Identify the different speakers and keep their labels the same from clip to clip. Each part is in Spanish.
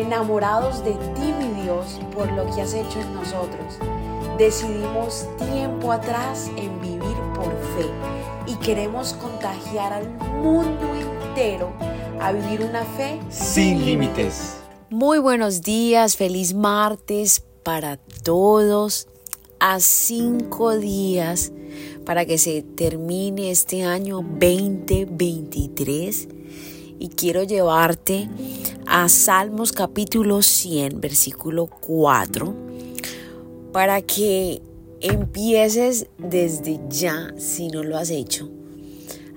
Speaker 1: enamorados de ti, mi Dios, por lo que has hecho en nosotros. Decidimos tiempo atrás en vivir por fe y queremos contagiar al mundo entero a vivir una fe
Speaker 2: sin límites.
Speaker 1: Muy buenos días, feliz martes para todos. A cinco días para que se termine este año 2023 y quiero llevarte a Salmos capítulo 100, versículo 4, para que empieces desde ya, si no lo has hecho,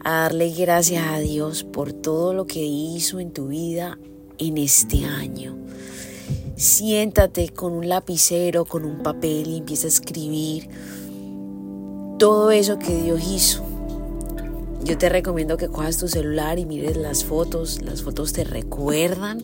Speaker 1: a darle gracias a Dios por todo lo que hizo en tu vida en este año. Siéntate con un lapicero, con un papel y empieza a escribir todo eso que Dios hizo yo te recomiendo que cojas tu celular y mires las fotos. Las fotos te recuerdan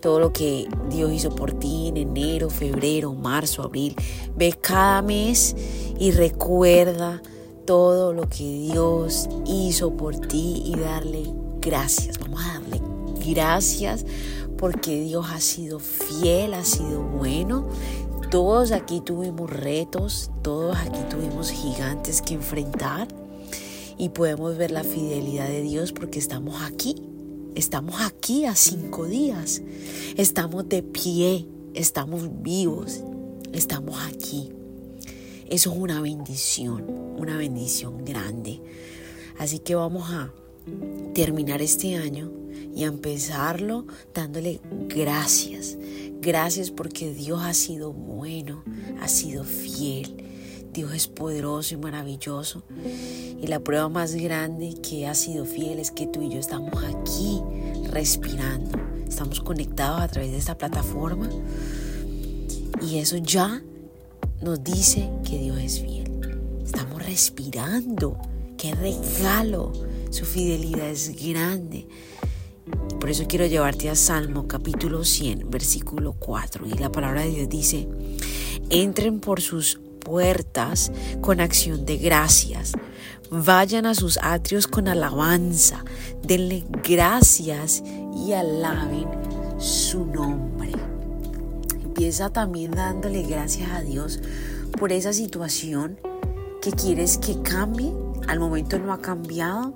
Speaker 1: todo lo que Dios hizo por ti en enero, febrero, marzo, abril. Ve cada mes y recuerda todo lo que Dios hizo por ti y darle gracias. Vamos a darle gracias porque Dios ha sido fiel, ha sido bueno. Todos aquí tuvimos retos, todos aquí tuvimos gigantes que enfrentar y podemos ver la fidelidad de Dios porque estamos aquí. Estamos aquí a cinco días. Estamos de pie. Estamos vivos. Estamos aquí. Eso es una bendición, una bendición grande. Así que vamos a terminar este año y a empezarlo dándole gracias. Gracias porque Dios ha sido bueno, ha sido fiel Dios es poderoso y maravilloso. Y la prueba más grande que ha sido fiel es que tú y yo estamos aquí respirando. Estamos conectados a través de esta plataforma. Y eso ya nos dice que Dios es fiel. Estamos respirando. Qué regalo. Su fidelidad es grande. por eso quiero llevarte a Salmo capítulo 100, versículo 4. Y la palabra de Dios dice, entren por sus puertas con acción de gracias. Vayan a sus atrios con alabanza. Denle gracias y alaben su nombre. Empieza también dándole gracias a Dios por esa situación que quieres que cambie. Al momento no ha cambiado,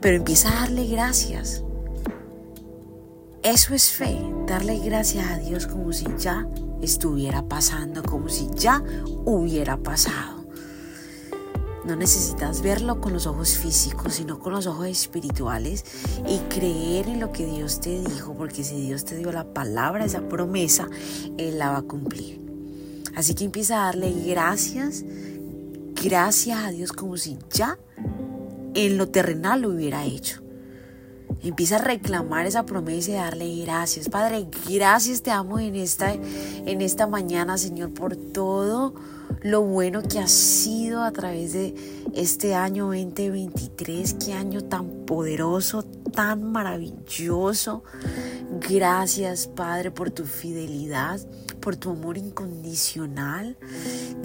Speaker 1: pero empieza a darle gracias. Eso es fe, darle gracias a Dios como si ya estuviera pasando, como si ya hubiera pasado. No necesitas verlo con los ojos físicos, sino con los ojos espirituales y creer en lo que Dios te dijo, porque si Dios te dio la palabra, esa promesa, Él la va a cumplir. Así que empieza a darle gracias, gracias a Dios como si ya en lo terrenal lo hubiera hecho. Empieza a reclamar esa promesa y darle gracias. Padre, gracias te amo en esta, en esta mañana, Señor, por todo lo bueno que ha sido a través de este año 2023. Qué año tan poderoso, tan maravilloso. Gracias, Padre, por tu fidelidad, por tu amor incondicional.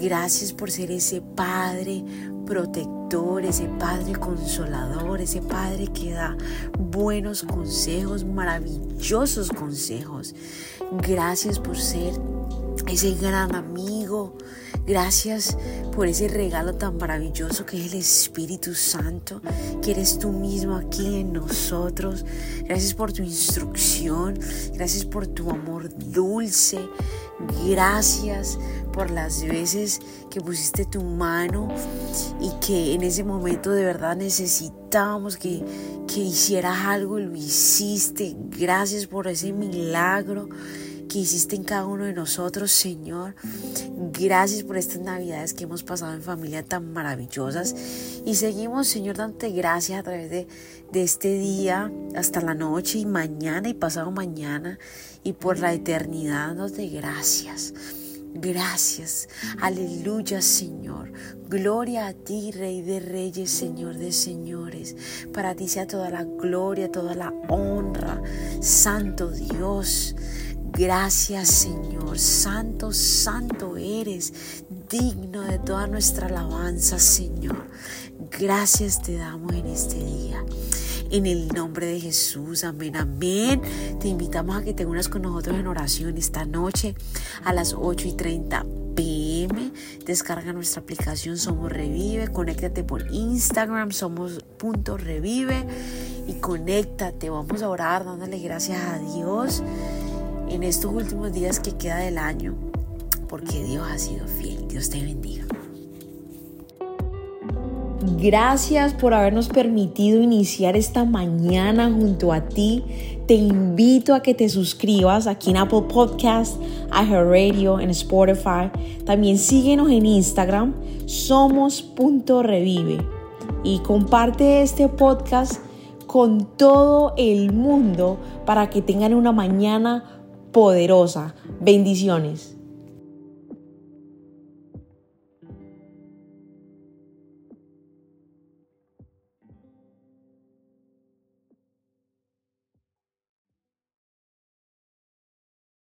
Speaker 1: Gracias por ser ese Padre protector, ese Padre consolador, ese Padre que da buenos consejos, maravillosos consejos. Gracias por ser ese gran amigo. Gracias por ese regalo tan maravilloso que es el Espíritu Santo, que eres tú mismo aquí en nosotros. Gracias por tu instrucción, gracias por tu amor dulce. Gracias por las veces que pusiste tu mano y que en ese momento de verdad necesitábamos que, que hicieras algo y lo hiciste. Gracias por ese milagro que hiciste en cada uno de nosotros, Señor. Gracias por estas navidades que hemos pasado en familia tan maravillosas. Y seguimos, Señor, dándote gracias a través de, de este día hasta la noche y mañana y pasado mañana y por la eternidad, dándote gracias. Gracias, aleluya Señor. Gloria a ti, Rey de Reyes, Señor de Señores. Para ti sea toda la gloria, toda la honra. Santo Dios. Gracias Señor, santo, santo eres, digno de toda nuestra alabanza Señor. Gracias te damos en este día. en el nombre de Jesús. Amén, amén. Te invitamos a que te unas con nosotros en oración esta noche a las 8 y 30 pm. Descarga nuestra aplicación Somos Revive. Conéctate por Instagram, Somos Punto Revive. Y conéctate. Vamos a orar dándole gracias a Dios en estos últimos días que queda del año. Porque Dios ha sido fiel. Dios te bendiga.
Speaker 2: Gracias por habernos permitido iniciar esta mañana junto a ti. Te invito a que te suscribas aquí en Apple Podcast, Radio, en Spotify. También síguenos en Instagram, somos.revive. Y comparte este podcast con todo el mundo para que tengan una mañana poderosa. Bendiciones.